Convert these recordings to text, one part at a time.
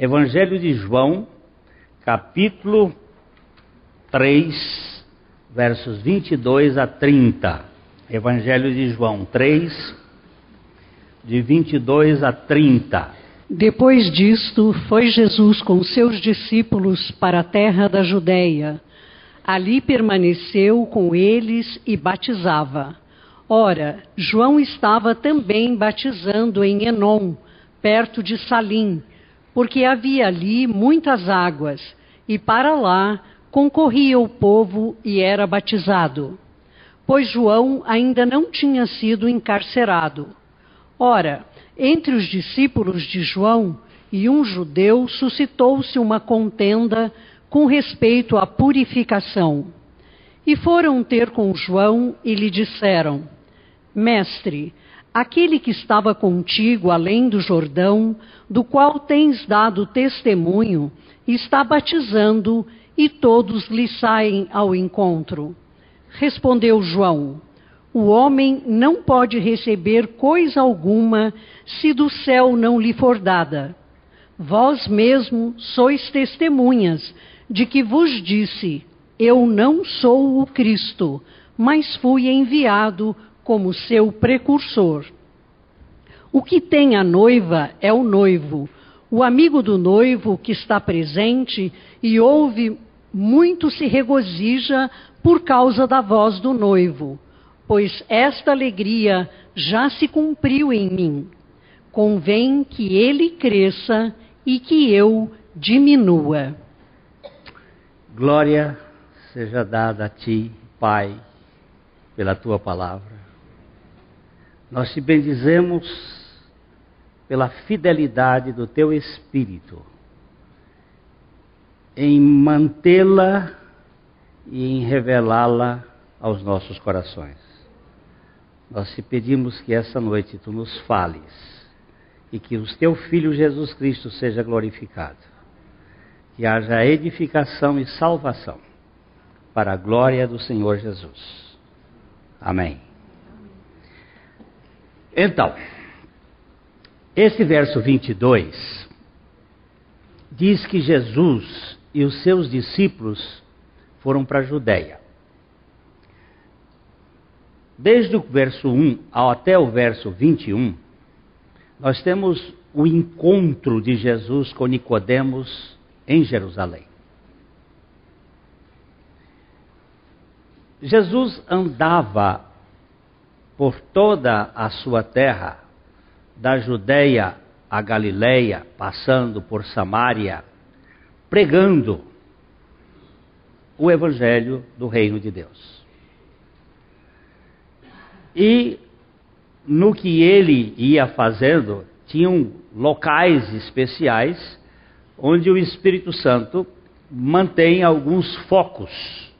Evangelho de João, capítulo 3, versos 22 a 30. Evangelho de João 3, de 22 a 30. Depois disto, foi Jesus com seus discípulos para a terra da Judéia. Ali permaneceu com eles e batizava. Ora, João estava também batizando em Enom, perto de Salim, porque havia ali muitas águas, e para lá concorria o povo e era batizado. Pois João ainda não tinha sido encarcerado. Ora, entre os discípulos de João e um judeu suscitou-se uma contenda com respeito à purificação. E foram ter com João e lhe disseram: Mestre, aquele que estava contigo além do Jordão, do qual tens dado testemunho, está batizando e todos lhe saem ao encontro. Respondeu João: O homem não pode receber coisa alguma se do céu não lhe for dada. Vós mesmo sois testemunhas de que vos disse: Eu não sou o Cristo, mas fui enviado como seu precursor. O que tem a noiva é o noivo. O amigo do noivo que está presente e ouve muito se regozija por causa da voz do noivo, pois esta alegria já se cumpriu em mim. Convém que ele cresça e que eu diminua. Glória seja dada a ti, Pai, pela tua palavra. Nós te bendizemos pela fidelidade do teu Espírito em mantê-la e em revelá-la aos nossos corações. Nós te pedimos que essa noite tu nos fales e que o teu Filho Jesus Cristo seja glorificado. Que haja edificação e salvação para a glória do Senhor Jesus. Amém. Então, esse verso 22 diz que Jesus e os seus discípulos foram para a Judéia. Desde o verso 1 até o verso 21, nós temos o encontro de Jesus com Nicodemos em Jerusalém. Jesus andava por toda a sua terra, da Judéia a Galiléia, passando por Samaria, pregando o evangelho do reino de Deus. E no que ele ia fazendo, tinham locais especiais onde o Espírito Santo mantém alguns focos.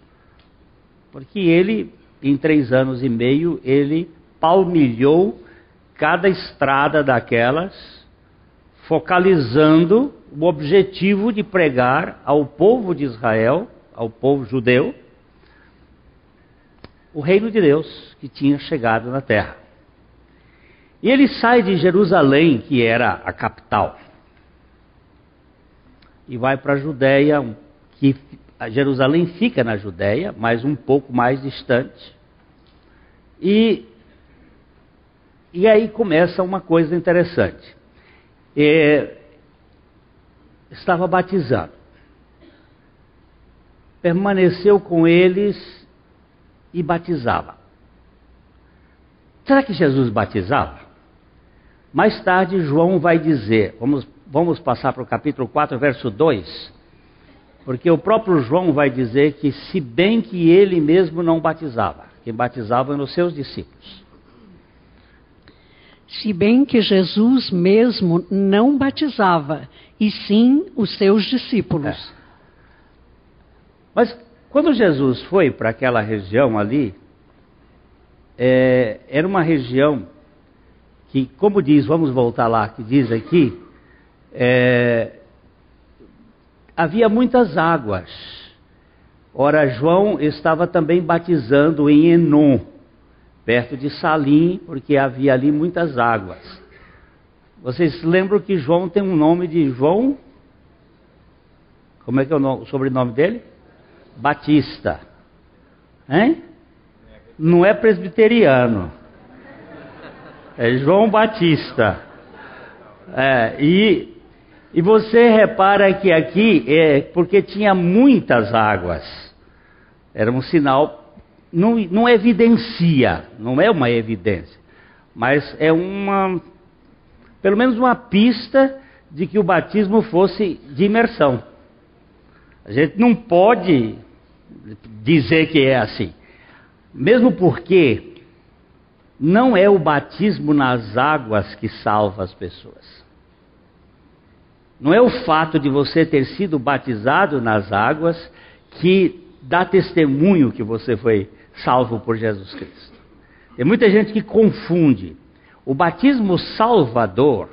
Porque ele em três anos e meio, ele palmilhou cada estrada daquelas, focalizando o objetivo de pregar ao povo de Israel, ao povo judeu, o reino de Deus que tinha chegado na terra. E ele sai de Jerusalém, que era a capital, e vai para a Judéia, que Jerusalém fica na Judéia, mas um pouco mais distante. E, e aí começa uma coisa interessante. É, estava batizando. Permaneceu com eles e batizava. Será que Jesus batizava? Mais tarde, João vai dizer, vamos, vamos passar para o capítulo 4, verso 2 porque o próprio João vai dizer que, se bem que ele mesmo não batizava, quem batizava eram os seus discípulos. Se bem que Jesus mesmo não batizava, e sim os seus discípulos. É. Mas quando Jesus foi para aquela região ali, é, era uma região que, como diz, vamos voltar lá, que diz aqui, é, havia muitas águas. Ora, João estava também batizando em Enon, perto de Salim, porque havia ali muitas águas. Vocês lembram que João tem um nome de João Como é que é o, nome, o sobrenome dele? Batista. Hein? Não é presbiteriano. É João Batista. É, e, e você repara que aqui é porque tinha muitas águas. Era um sinal, não, não evidencia, não é uma evidência, mas é uma, pelo menos uma pista de que o batismo fosse de imersão. A gente não pode dizer que é assim. Mesmo porque não é o batismo nas águas que salva as pessoas. Não é o fato de você ter sido batizado nas águas que dá testemunho que você foi salvo por Jesus Cristo. Tem muita gente que confunde. O batismo salvador,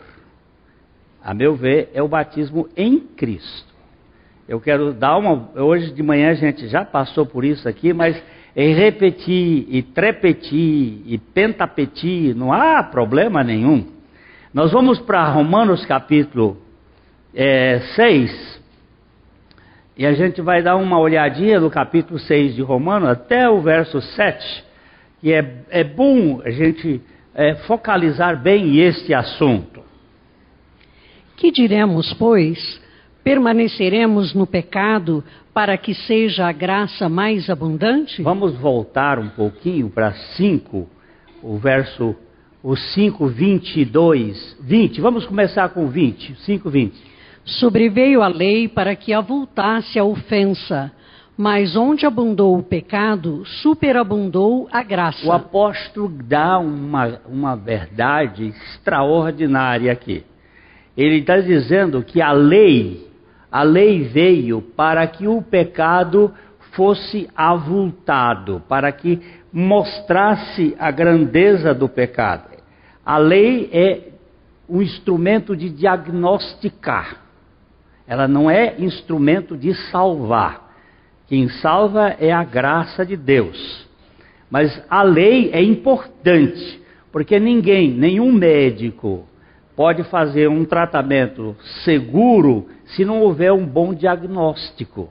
a meu ver, é o batismo em Cristo. Eu quero dar uma. Hoje de manhã a gente já passou por isso aqui, mas em repetir, e trepetir, e pentapetir, não há problema nenhum. Nós vamos para Romanos capítulo é, 6, e a gente vai dar uma olhadinha no capítulo 6 de Romanos até o verso 7, que é, é bom a gente é, focalizar bem este assunto. Que diremos, pois? Permaneceremos no pecado para que seja a graça mais abundante? Vamos voltar um pouquinho para 5, o verso o 5, 22, 20. Vamos começar com 20, 5, 20. Sobreveio a lei para que avultasse a ofensa, mas onde abundou o pecado, superabundou a graça. O apóstolo dá uma, uma verdade extraordinária aqui. Ele está dizendo que a lei a lei veio para que o pecado fosse avultado, para que mostrasse a grandeza do pecado. A lei é um instrumento de diagnosticar. Ela não é instrumento de salvar. Quem salva é a graça de Deus. Mas a lei é importante, porque ninguém, nenhum médico, pode fazer um tratamento seguro se não houver um bom diagnóstico.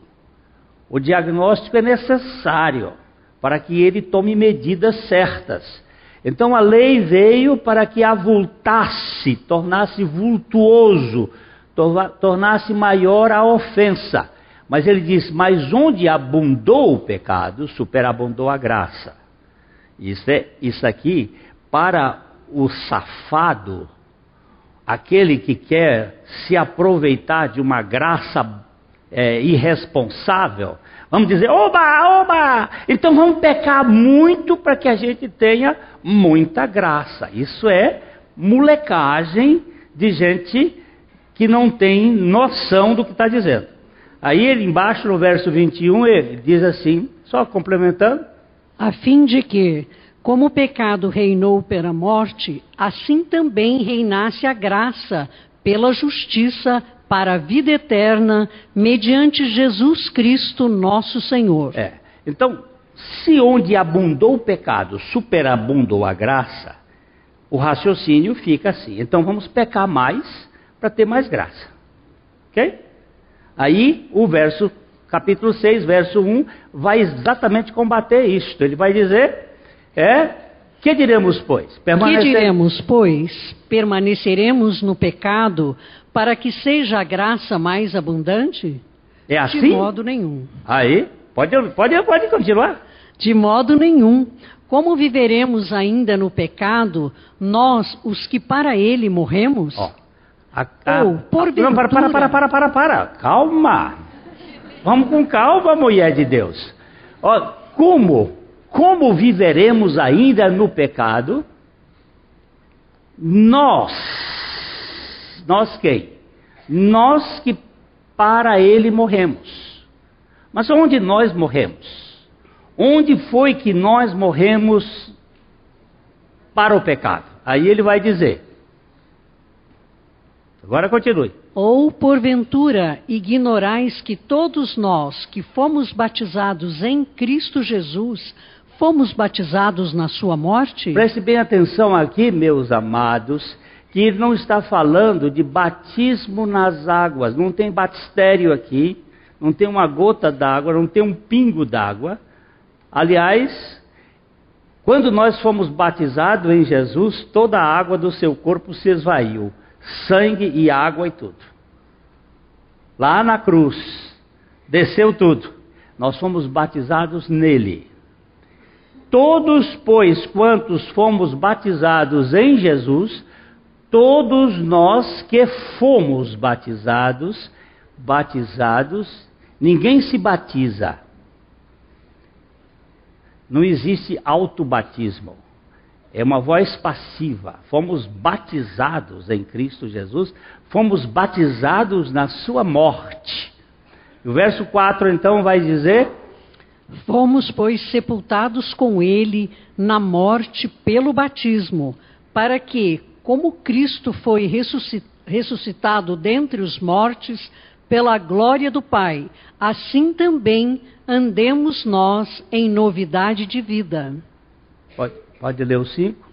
O diagnóstico é necessário para que ele tome medidas certas. Então a lei veio para que avultasse, tornasse vultuoso, tornasse maior a ofensa. Mas ele diz: Mas onde abundou o pecado, superabundou a graça. Isso, é, isso aqui, para o safado, aquele que quer se aproveitar de uma graça é, irresponsável, vamos dizer, oba, oba, então vamos pecar muito para que a gente tenha muita graça. Isso é molecagem de gente que não tem noção do que está dizendo. Aí ele embaixo no verso 21 ele diz assim, só complementando, a fim de que como o pecado reinou pela morte, assim também reinasse a graça pela justiça para a vida eterna, mediante Jesus Cristo, nosso Senhor. É. Então, se onde abundou o pecado, superabundou a graça, o raciocínio fica assim. Então vamos pecar mais para ter mais graça. Ok? Aí o verso, capítulo 6, verso 1, vai exatamente combater isto. Ele vai dizer é? Que diremos, pois? Permanecer... Que diremos, pois? Permaneceremos no pecado para que seja a graça mais abundante? É assim? De modo nenhum. Aí, pode, pode, pode continuar. De modo nenhum. Como viveremos ainda no pecado, nós, os que para ele morremos? Oh, a, a, Ou, porventura... Não, para, para, para, para, para, para. Calma. Vamos com calma, mulher de Deus. Ó, como como viveremos ainda no pecado? Nós, nós quem? Nós que para ele morremos. Mas onde nós morremos? Onde foi que nós morremos para o pecado? Aí ele vai dizer. Agora continue. Ou, porventura, ignorais que todos nós que fomos batizados em Cristo Jesus fomos batizados na sua morte? Preste bem atenção aqui, meus amados, que não está falando de batismo nas águas, não tem batistério aqui, não tem uma gota d'água, não tem um pingo d'água. Aliás, quando nós fomos batizados em Jesus, toda a água do seu corpo se esvaiu sangue e água e tudo. Lá na cruz, desceu tudo. Nós fomos batizados nele. Todos, pois, quantos fomos batizados em Jesus, todos nós que fomos batizados, batizados, ninguém se batiza. Não existe autobatismo. É uma voz passiva. Fomos batizados em Cristo Jesus, fomos batizados na sua morte. O verso 4 então vai dizer: Fomos, pois, sepultados com ele na morte pelo batismo, para que, como Cristo foi ressuscitado dentre os mortos pela glória do Pai, assim também andemos nós em novidade de vida. Pode. Pode ler o 5.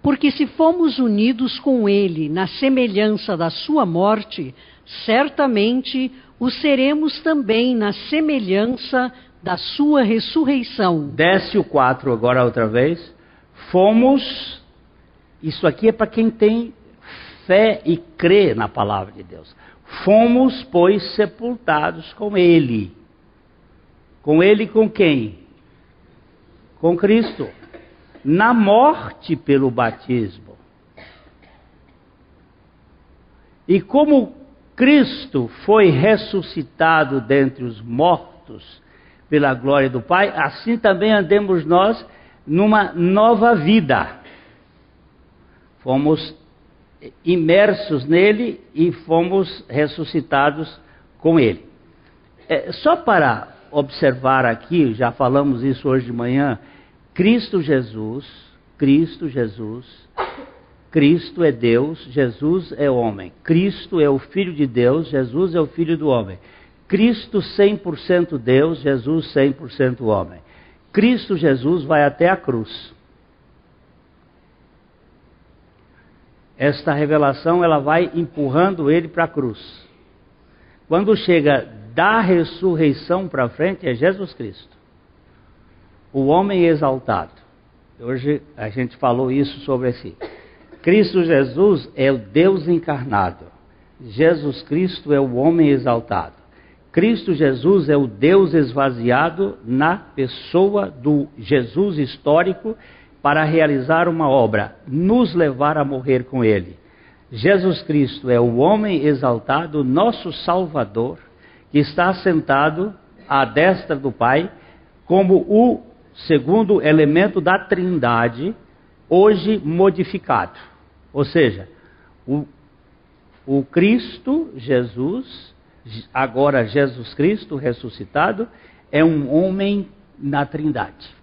Porque se fomos unidos com Ele na semelhança da Sua morte, certamente o seremos também na semelhança da Sua ressurreição. Desce o 4 agora outra vez. Fomos. Isso aqui é para quem tem fé e crê na palavra de Deus. Fomos, pois, sepultados com Ele. Com Ele com quem? com Cristo, na morte pelo batismo. E como Cristo foi ressuscitado dentre os mortos pela glória do Pai, assim também andemos nós numa nova vida. Fomos imersos nele e fomos ressuscitados com ele. É, só para observar aqui, já falamos isso hoje de manhã, Cristo Jesus, Cristo Jesus, Cristo é Deus, Jesus é homem. Cristo é o Filho de Deus, Jesus é o Filho do homem. Cristo 100% Deus, Jesus 100% homem. Cristo Jesus vai até a cruz. Esta revelação ela vai empurrando ele para a cruz. Quando chega da ressurreição para frente é Jesus Cristo o homem exaltado. Hoje a gente falou isso sobre si. Cristo Jesus é o Deus encarnado. Jesus Cristo é o homem exaltado. Cristo Jesus é o Deus esvaziado na pessoa do Jesus histórico para realizar uma obra, nos levar a morrer com Ele. Jesus Cristo é o homem exaltado, nosso Salvador, que está sentado à destra do Pai como o segundo elemento da Trindade, hoje modificado. Ou seja, o, o Cristo, Jesus, agora Jesus Cristo ressuscitado, é um homem na Trindade.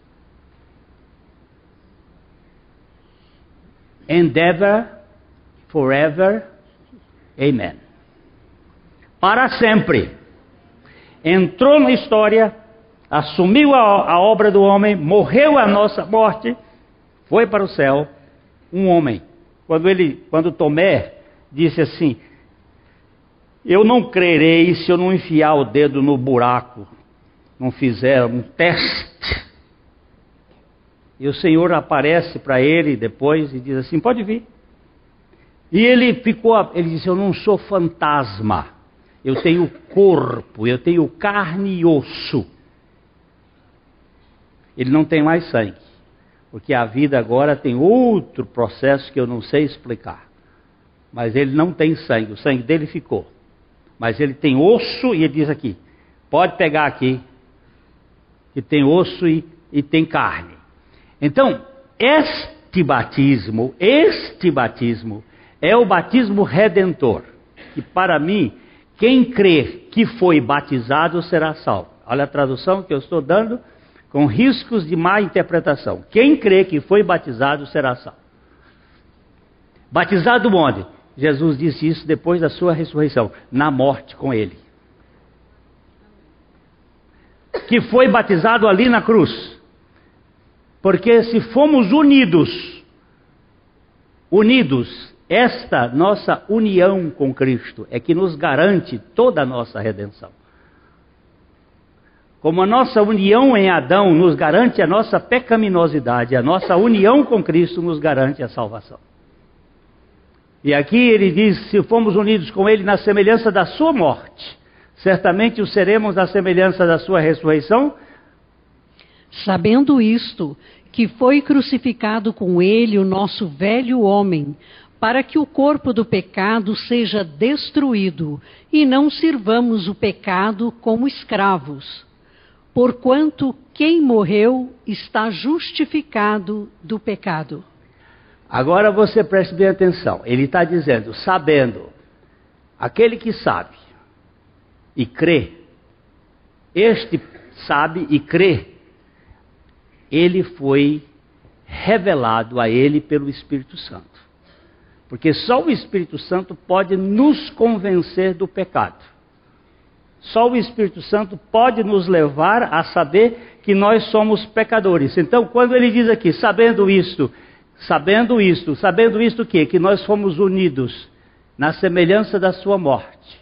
Endeavor forever. Amen. Para sempre. Entrou na história assumiu a, a obra do homem, morreu a nossa morte, foi para o céu, um homem. Quando ele, quando Tomé disse assim: Eu não crerei se eu não enfiar o dedo no buraco, não fizer um teste. E o Senhor aparece para ele depois e diz assim: Pode vir. E ele ficou, ele disse: Eu não sou fantasma, eu tenho corpo, eu tenho carne e osso ele não tem mais sangue. Porque a vida agora tem outro processo que eu não sei explicar. Mas ele não tem sangue, o sangue dele ficou. Mas ele tem osso e ele diz aqui: pode pegar aqui, que tem osso e, e tem carne. Então, este batismo, este batismo, é o batismo redentor. Que para mim, quem crê que foi batizado será salvo. Olha a tradução que eu estou dando com riscos de má interpretação. Quem crê que foi batizado será salvo. Batizado onde? Jesus disse isso depois da sua ressurreição, na morte com ele. Que foi batizado ali na cruz. Porque se fomos unidos, unidos Esta nossa união com Cristo é que nos garante toda a nossa redenção. Como a nossa união em Adão nos garante a nossa pecaminosidade, a nossa união com Cristo nos garante a salvação. E aqui ele diz: se fomos unidos com Ele na semelhança da Sua morte, certamente o seremos na semelhança da Sua ressurreição. Sabendo isto, que foi crucificado com Ele o nosso velho homem, para que o corpo do pecado seja destruído e não sirvamos o pecado como escravos porquanto quem morreu está justificado do pecado. Agora você preste bem atenção. Ele está dizendo, sabendo, aquele que sabe e crê, este sabe e crê, ele foi revelado a ele pelo Espírito Santo. Porque só o Espírito Santo pode nos convencer do pecado. Só o Espírito Santo pode nos levar a saber que nós somos pecadores. Então, quando ele diz aqui, sabendo isto, sabendo isto, sabendo isto o quê? Que nós fomos unidos na semelhança da sua morte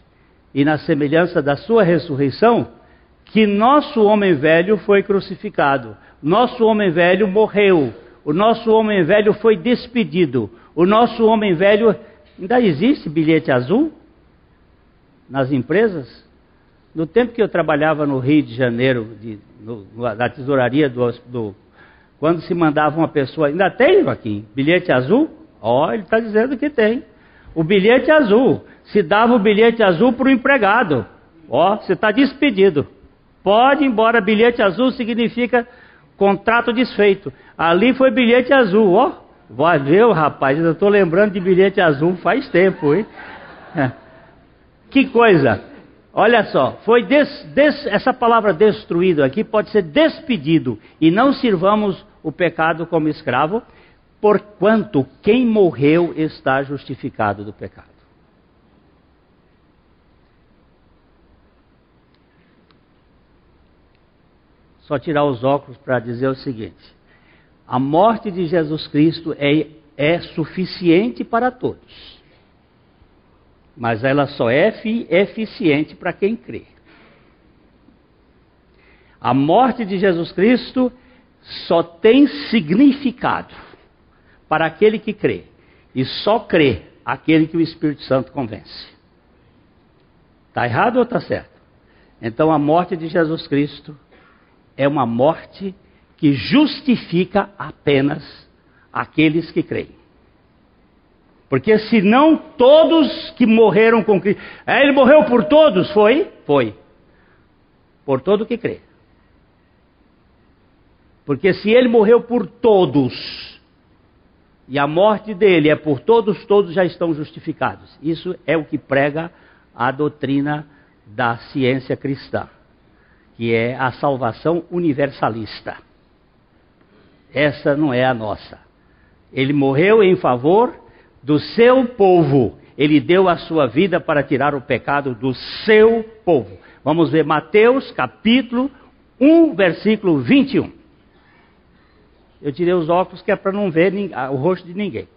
e na semelhança da sua ressurreição, que nosso homem velho foi crucificado, nosso homem velho morreu, o nosso homem velho foi despedido, o nosso homem velho ainda existe bilhete azul nas empresas? No tempo que eu trabalhava no Rio de Janeiro, de, no, na tesouraria do, do, Quando se mandava uma pessoa. Ainda tem, Joaquim? Bilhete azul? Ó, oh, ele está dizendo que tem. O bilhete azul. Se dava o bilhete azul para o empregado. Ó, oh, você está despedido. Pode ir embora. Bilhete azul significa contrato desfeito. Ali foi bilhete azul, ó. Oh, vai ver, rapaz, eu estou lembrando de bilhete azul faz tempo, hein? Que coisa! Olha só, foi des, des, essa palavra destruído aqui pode ser despedido e não sirvamos o pecado como escravo, porquanto quem morreu está justificado do pecado. Só tirar os óculos para dizer o seguinte: a morte de Jesus Cristo é, é suficiente para todos mas ela só é eficiente para quem crê. A morte de Jesus Cristo só tem significado para aquele que crê, e só crê aquele que o Espírito Santo convence. Está errado ou está certo? Então a morte de Jesus Cristo é uma morte que justifica apenas aqueles que creem. Porque senão todos que morreram com Cristo. É, ele morreu por todos? Foi? Foi. Por todo que crê. Porque se ele morreu por todos, e a morte dele é por todos, todos já estão justificados. Isso é o que prega a doutrina da ciência cristã, que é a salvação universalista. Essa não é a nossa. Ele morreu em favor do seu povo. Ele deu a sua vida para tirar o pecado do seu povo. Vamos ver Mateus capítulo 1, versículo 21. Eu tirei os óculos que é para não ver o rosto de ninguém.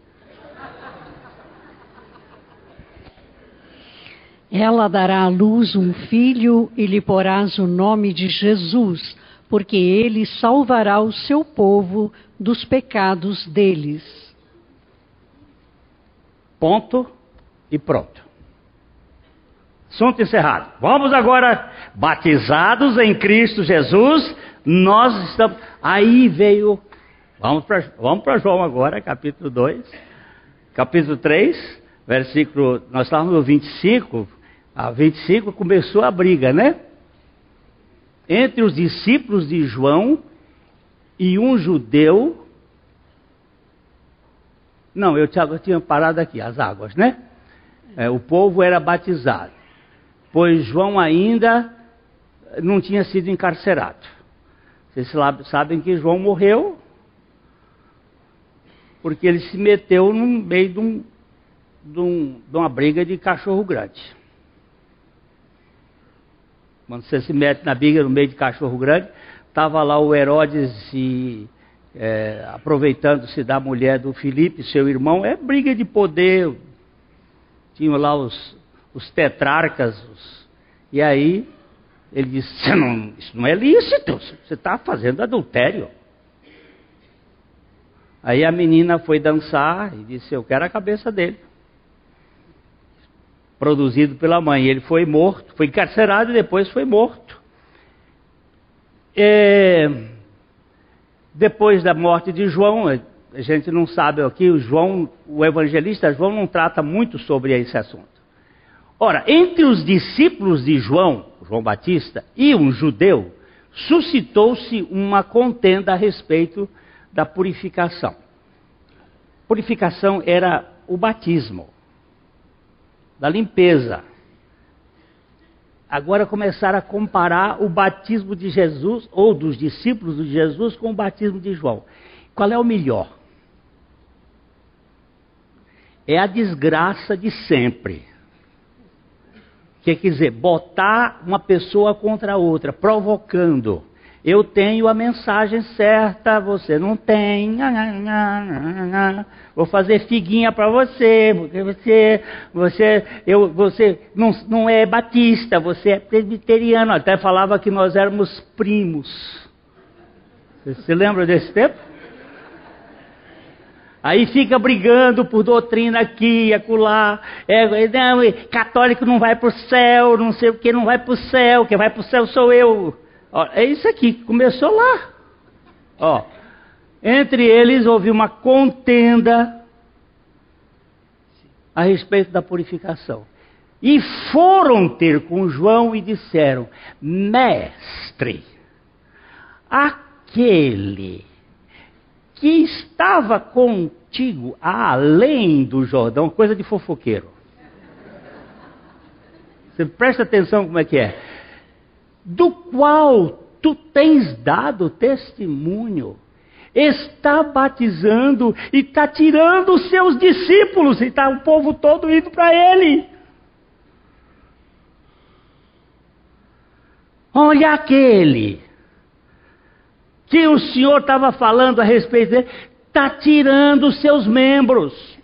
Ela dará à luz um filho e lhe porás o nome de Jesus, porque ele salvará o seu povo dos pecados deles. Ponto e pronto. Assunto encerrado. Vamos agora, batizados em Cristo Jesus, nós estamos. Aí veio. Vamos para vamos João agora, capítulo 2, capítulo 3, versículo. Nós estávamos no 25. A 25 começou a briga, né? Entre os discípulos de João e um judeu não, eu tinha, parado aqui, as águas, né? É, o povo era batizado, pois João ainda não tinha sido encarcerado. Vocês sabem que João morreu porque ele se meteu no meio de, um, de, um, de uma briga de cachorro grande. Quando você se mete na briga no meio de cachorro grande, estava lá o Herodes e é, aproveitando-se da mulher do Filipe, seu irmão, é briga de poder, tinham lá os, os tetrarcas, os, e aí ele disse: não, Isso não é lícito, você está fazendo adultério. Aí a menina foi dançar e disse: Eu quero a cabeça dele. Produzido pela mãe. Ele foi morto, foi encarcerado e depois foi morto. É, depois da morte de João, a gente não sabe aqui, o João, o evangelista João não trata muito sobre esse assunto. Ora, entre os discípulos de João, João Batista, e um judeu, suscitou-se uma contenda a respeito da purificação. Purificação era o batismo, da limpeza. Agora começaram a comparar o batismo de Jesus, ou dos discípulos de Jesus, com o batismo de João. Qual é o melhor? É a desgraça de sempre. Quer dizer, botar uma pessoa contra a outra, provocando. Eu tenho a mensagem certa, você não tem. Vou fazer figuinha para você, porque você, você, eu, você não, não é batista, você é presbiteriano. Até falava que nós éramos primos. Você se lembra desse tempo? Aí fica brigando por doutrina aqui acolá. É, não, católico não vai para o céu, não sei o que, não vai para o céu, quem vai para o céu sou eu. Ó, é isso aqui, começou lá. Ó, entre eles houve uma contenda a respeito da purificação. E foram ter com João e disseram: Mestre, aquele que estava contigo além do Jordão, coisa de fofoqueiro. Você presta atenção como é que é do qual tu tens dado testemunho, está batizando e está tirando os seus discípulos, e está o povo todo indo para ele. Olha aquele que o Senhor estava falando a respeito dele, está tirando os seus membros.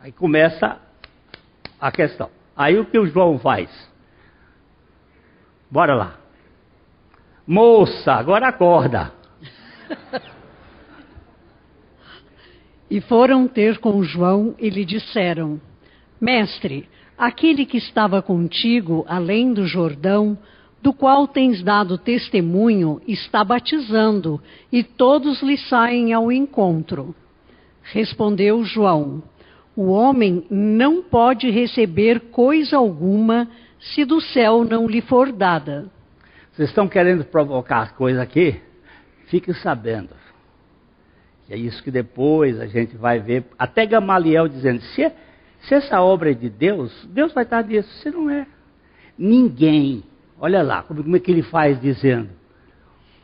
Aí começa a questão. Aí o que o João faz? Bora lá. Moça, agora acorda. e foram ter com João e lhe disseram: Mestre, aquele que estava contigo além do Jordão, do qual tens dado testemunho, está batizando, e todos lhe saem ao encontro. Respondeu João: O homem não pode receber coisa alguma se do céu não lhe for dada. Vocês estão querendo provocar coisa aqui? Fiquem sabendo. E é isso que depois a gente vai ver. Até Gamaliel dizendo: se, se essa obra é de Deus, Deus vai estar nisso. Se não é, ninguém. Olha lá, como é que ele faz dizendo: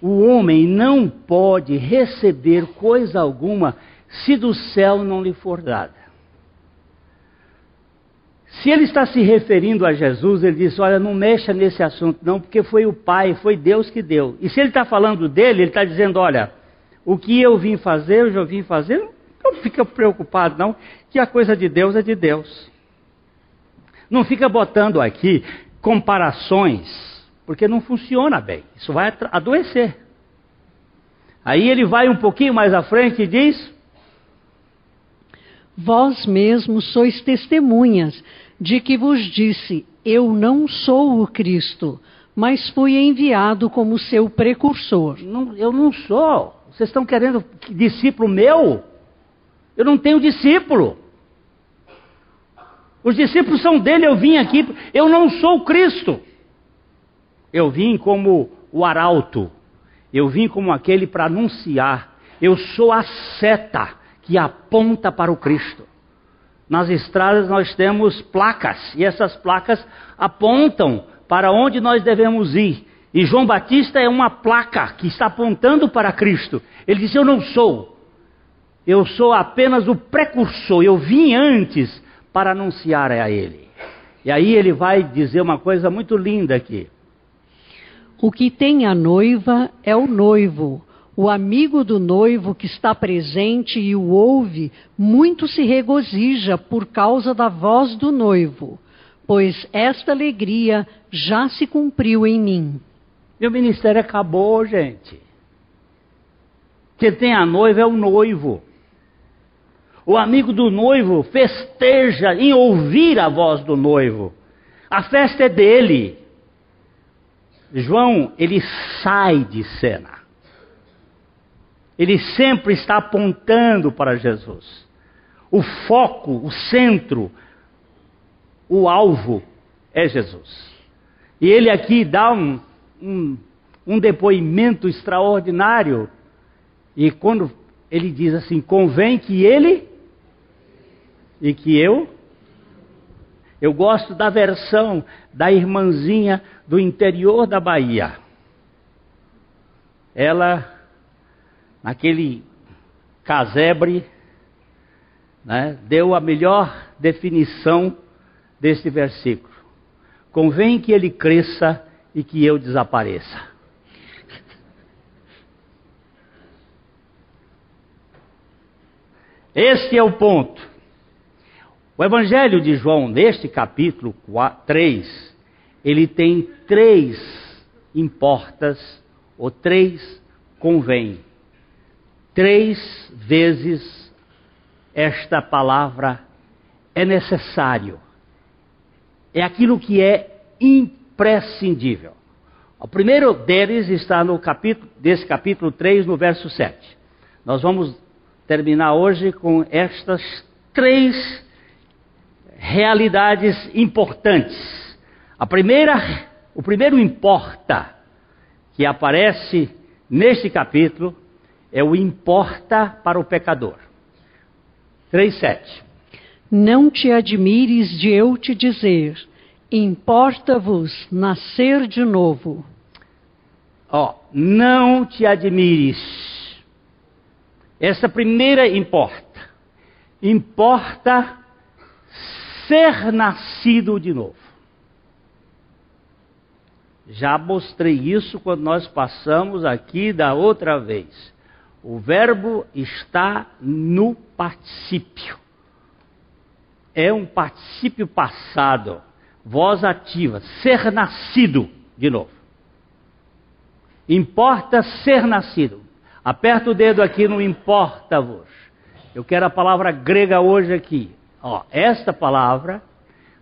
o homem não pode receber coisa alguma se do céu não lhe for dada. Se ele está se referindo a Jesus, ele diz: Olha, não mexa nesse assunto, não, porque foi o Pai, foi Deus que deu. E se ele está falando dele, ele está dizendo: Olha, o que eu vim fazer, eu já vim fazer, não fica preocupado, não, que a coisa de Deus é de Deus. Não fica botando aqui comparações, porque não funciona bem, isso vai adoecer. Aí ele vai um pouquinho mais à frente e diz: Vós mesmos sois testemunhas de que vos disse: Eu não sou o Cristo, mas fui enviado como seu precursor. Não, eu não sou. Vocês estão querendo discípulo meu? Eu não tenho discípulo. Os discípulos são dele, eu vim aqui. Eu não sou o Cristo. Eu vim como o arauto. Eu vim como aquele para anunciar. Eu sou a seta que aponta para o Cristo. Nas estradas nós temos placas, e essas placas apontam para onde nós devemos ir. E João Batista é uma placa que está apontando para Cristo. Ele diz: Eu não sou, eu sou apenas o precursor, eu vim antes para anunciar a Ele. E aí ele vai dizer uma coisa muito linda aqui. O que tem a noiva é o noivo. O amigo do noivo que está presente e o ouve, muito se regozija por causa da voz do noivo, pois esta alegria já se cumpriu em mim. Meu ministério acabou, gente. Quem tem a noiva é o noivo. O amigo do noivo festeja em ouvir a voz do noivo. A festa é dele. João, ele sai de cena. Ele sempre está apontando para Jesus. O foco, o centro, o alvo é Jesus. E ele aqui dá um, um, um depoimento extraordinário. E quando ele diz assim: convém que ele e que eu. Eu gosto da versão da irmãzinha do interior da Bahia. Ela, naquele casebre, né, deu a melhor definição deste versículo. Convém que ele cresça e que eu desapareça. Este é o ponto. O Evangelho de João, neste capítulo 3, ele tem três importas, ou três convém. Três vezes esta palavra é necessário. É aquilo que é imprescindível. O primeiro deles está no capítulo, desse capítulo 3, no verso 7. Nós vamos terminar hoje com estas três realidades importantes. A primeira, o primeiro importa que aparece neste capítulo é o importa para o pecador. 3:7. Não te admires de eu te dizer, importa-vos nascer de novo. Ó, não te admires. Essa primeira importa. Importa ser nascido de novo. Já mostrei isso quando nós passamos aqui da outra vez. O verbo está no particípio. É um particípio passado, voz ativa, ser nascido de novo. Importa ser nascido. Aperta o dedo aqui no importa-vos. Eu quero a palavra grega hoje aqui. Ó, esta palavra,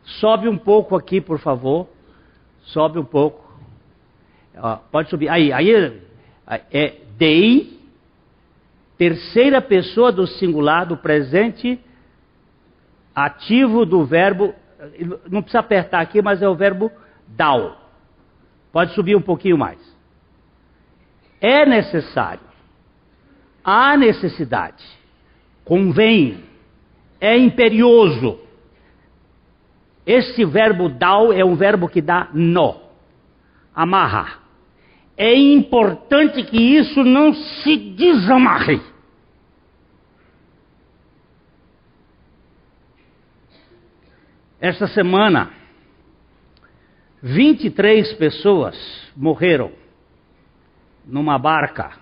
sobe um pouco aqui, por favor. Sobe um pouco. Ó, pode subir. Aí, aí é dei, terceira pessoa do singular, do presente ativo do verbo. Não precisa apertar aqui, mas é o verbo dal. Pode subir um pouquinho mais. É necessário. Há necessidade. Convém é imperioso. Esse verbo dal é um verbo que dá nó, amarra. É importante que isso não se desamarre. Esta semana, 23 pessoas morreram numa barca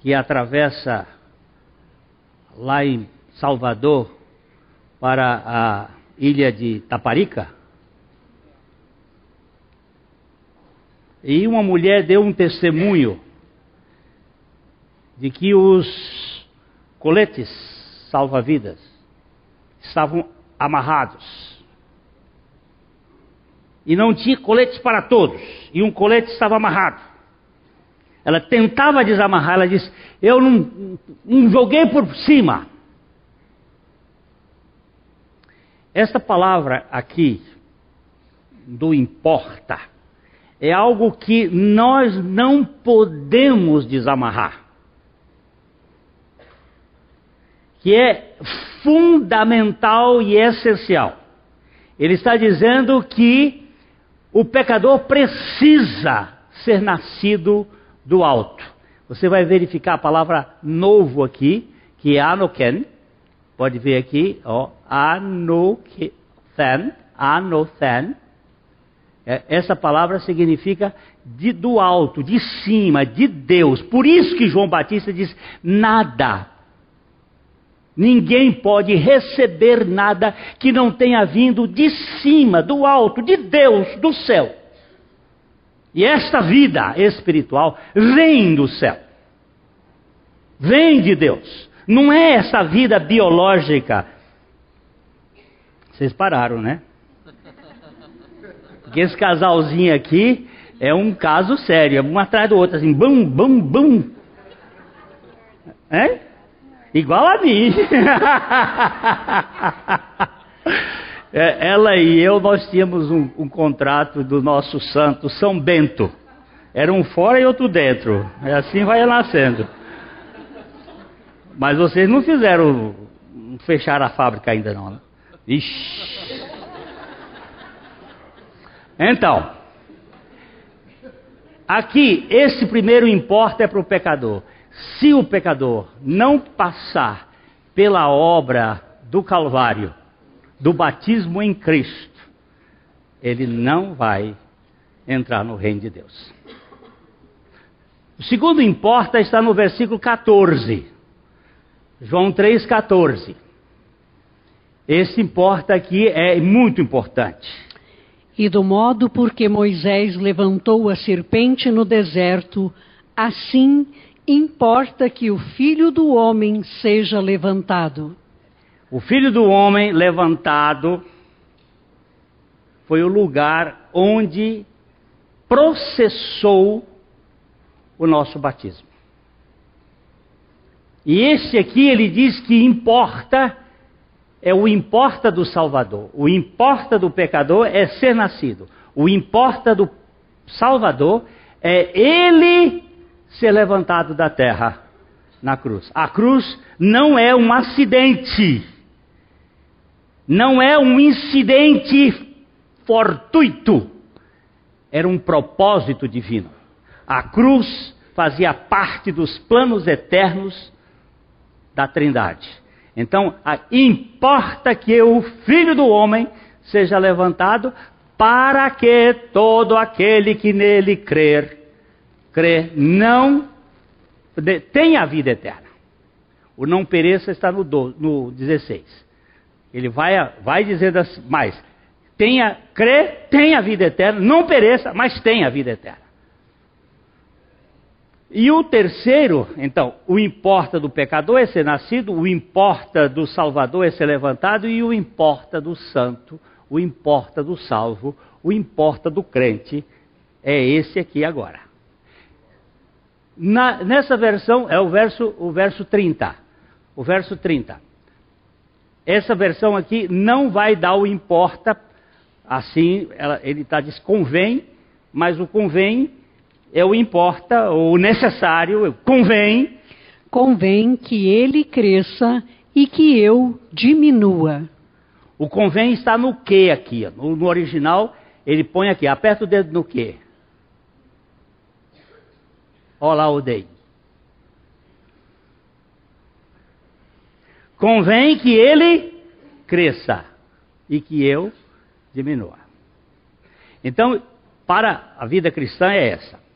que atravessa lá em Salvador para a ilha de Taparica. E uma mulher deu um testemunho de que os coletes salva-vidas estavam amarrados. E não tinha coletes para todos, e um colete estava amarrado. Ela tentava desamarrar, ela disse: Eu não, não joguei por cima. Esta palavra aqui, do importa, é algo que nós não podemos desamarrar. Que é fundamental e essencial. Ele está dizendo que o pecador precisa ser nascido do alto. Você vai verificar a palavra novo aqui, que é anoken, Pode ver aqui, ó, anothen, anothen. É, essa palavra significa de, do alto, de cima, de Deus. Por isso que João Batista diz: nada. Ninguém pode receber nada que não tenha vindo de cima, do alto, de Deus, do céu. E esta vida espiritual vem do céu. Vem de Deus. Não é essa vida biológica. Vocês pararam, né? Porque esse casalzinho aqui é um caso sério, um atrás do outro, assim, bum, bum, bum. É? Igual a mim. é, ela e eu, nós tínhamos um, um, contrato do nosso santo São Bento. Era um fora e outro dentro. E assim vai nascendo. Mas vocês não fizeram fechar a fábrica ainda não, né? Ixi. Então, aqui, esse primeiro importa é para o pecador. Se o pecador não passar pela obra do Calvário, do batismo em Cristo, ele não vai entrar no reino de Deus. O segundo importa está no versículo 14. João 3,14. Esse importa aqui é muito importante. E do modo por que Moisés levantou a serpente no deserto, assim importa que o filho do homem seja levantado. O filho do homem levantado foi o lugar onde processou o nosso batismo. E esse aqui ele diz que importa é o importa do Salvador. O importa do pecador é ser nascido. O importa do Salvador é ele ser levantado da terra na cruz. A cruz não é um acidente. Não é um incidente fortuito. Era um propósito divino. A cruz fazia parte dos planos eternos da Trindade. Então, importa que o filho do homem seja levantado para que todo aquele que nele crer, crer, não tenha a vida eterna. O não pereça está no, do, no 16. Ele vai, vai dizer mais. Tenha, crê, tenha vida eterna, não pereça, mas tenha vida eterna. E o terceiro, então, o importa do pecador é ser nascido, o importa do salvador é ser levantado, e o importa do santo, o importa do salvo, o importa do crente, é esse aqui agora. Na, nessa versão, é o verso, o verso 30. O verso 30. Essa versão aqui não vai dar o importa, assim, ela, ele está diz convém, mas o convém é o importa, o necessário, convém. Convém que ele cresça e que eu diminua. O convém está no que aqui. No, original, ele põe aqui, aperta o dedo no que. Olha lá o dei. Convém que ele cresça e que eu diminua. Então, para a vida cristã é essa.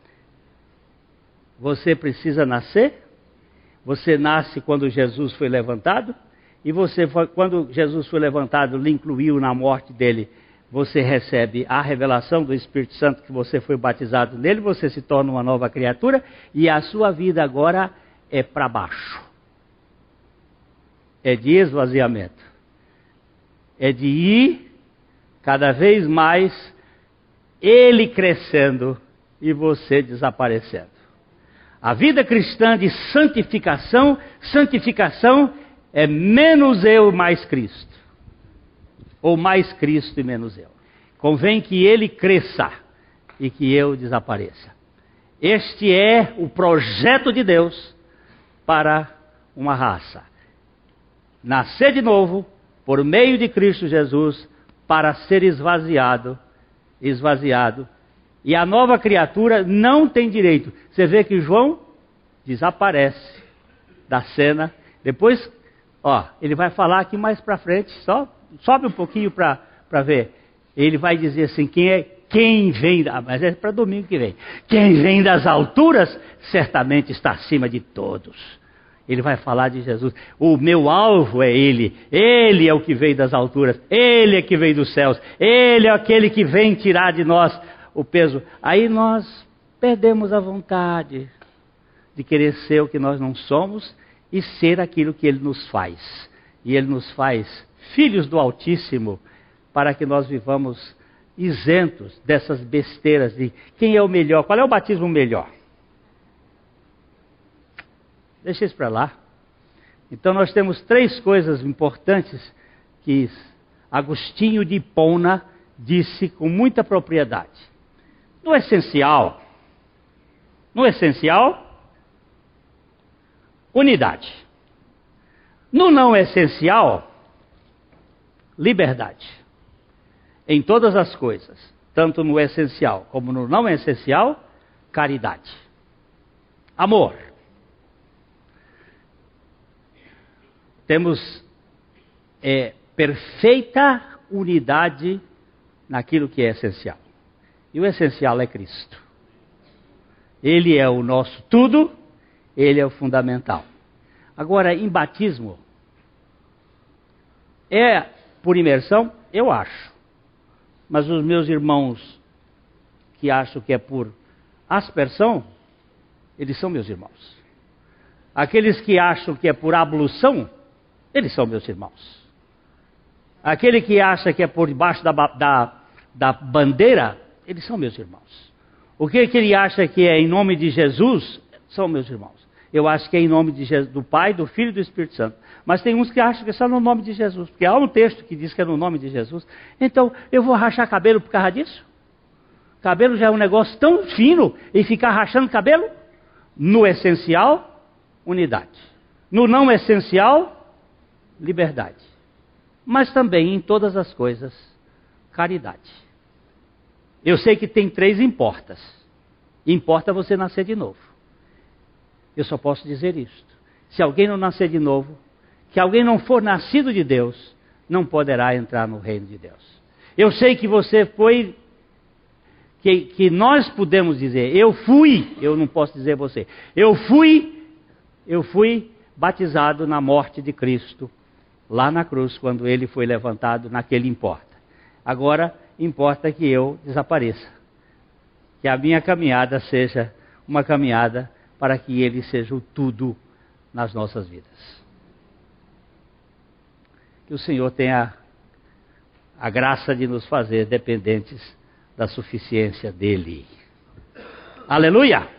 Você precisa nascer. Você nasce quando Jesus foi levantado. E você, quando Jesus foi levantado, lhe incluiu na morte dele. Você recebe a revelação do Espírito Santo que você foi batizado nele. Você se torna uma nova criatura. E a sua vida agora é para baixo. É de esvaziamento. É de ir cada vez mais ele crescendo e você desaparecendo. A vida cristã de santificação, santificação é menos eu mais Cristo. Ou mais Cristo e menos eu. Convém que ele cresça e que eu desapareça. Este é o projeto de Deus para uma raça. Nascer de novo por meio de Cristo Jesus para ser esvaziado, esvaziado e a nova criatura não tem direito. Você vê que João desaparece da cena. Depois, ó, ele vai falar aqui mais para frente, só sobe um pouquinho para ver. Ele vai dizer assim: quem é, quem vem, mas é para domingo que vem. Quem vem das alturas certamente está acima de todos. Ele vai falar de Jesus. O meu alvo é Ele. Ele é o que veio das alturas. Ele é que veio dos céus. Ele é aquele que vem tirar de nós o peso. Aí nós perdemos a vontade de querer ser o que nós não somos e ser aquilo que Ele nos faz. E Ele nos faz filhos do Altíssimo para que nós vivamos isentos dessas besteiras de quem é o melhor, qual é o batismo melhor. Deixa isso para lá. Então nós temos três coisas importantes que Agostinho de Hipona disse com muita propriedade. No essencial, no essencial, unidade. No não essencial, liberdade em todas as coisas, tanto no essencial como no não essencial, caridade. Amor. Temos é, perfeita unidade naquilo que é essencial. E o essencial é Cristo. Ele é o nosso tudo, ele é o fundamental. Agora, em batismo, é por imersão? Eu acho. Mas os meus irmãos que acham que é por aspersão, eles são meus irmãos. Aqueles que acham que é por ablução, eles são meus irmãos. Aquele que acha que é por debaixo da, da, da bandeira, eles são meus irmãos. O que, que ele acha que é em nome de Jesus, são meus irmãos. Eu acho que é em nome Jesus, do Pai, do Filho e do Espírito Santo. Mas tem uns que acham que é só no nome de Jesus, porque há um texto que diz que é no nome de Jesus. Então, eu vou rachar cabelo por causa disso? Cabelo já é um negócio tão fino e ficar rachando cabelo? No essencial, unidade. No não essencial, liberdade. Mas também em todas as coisas, caridade. Eu sei que tem três importas. Importa você nascer de novo. Eu só posso dizer isto. Se alguém não nascer de novo, que alguém não for nascido de Deus, não poderá entrar no reino de Deus. Eu sei que você foi, que, que nós podemos dizer, eu fui, eu não posso dizer você, eu fui, eu fui batizado na morte de Cristo, lá na cruz, quando ele foi levantado, naquele importa. Agora, importa que eu desapareça. Que a minha caminhada seja uma caminhada para que Ele seja o tudo nas nossas vidas. Que o Senhor tenha a graça de nos fazer dependentes da suficiência dEle. Aleluia!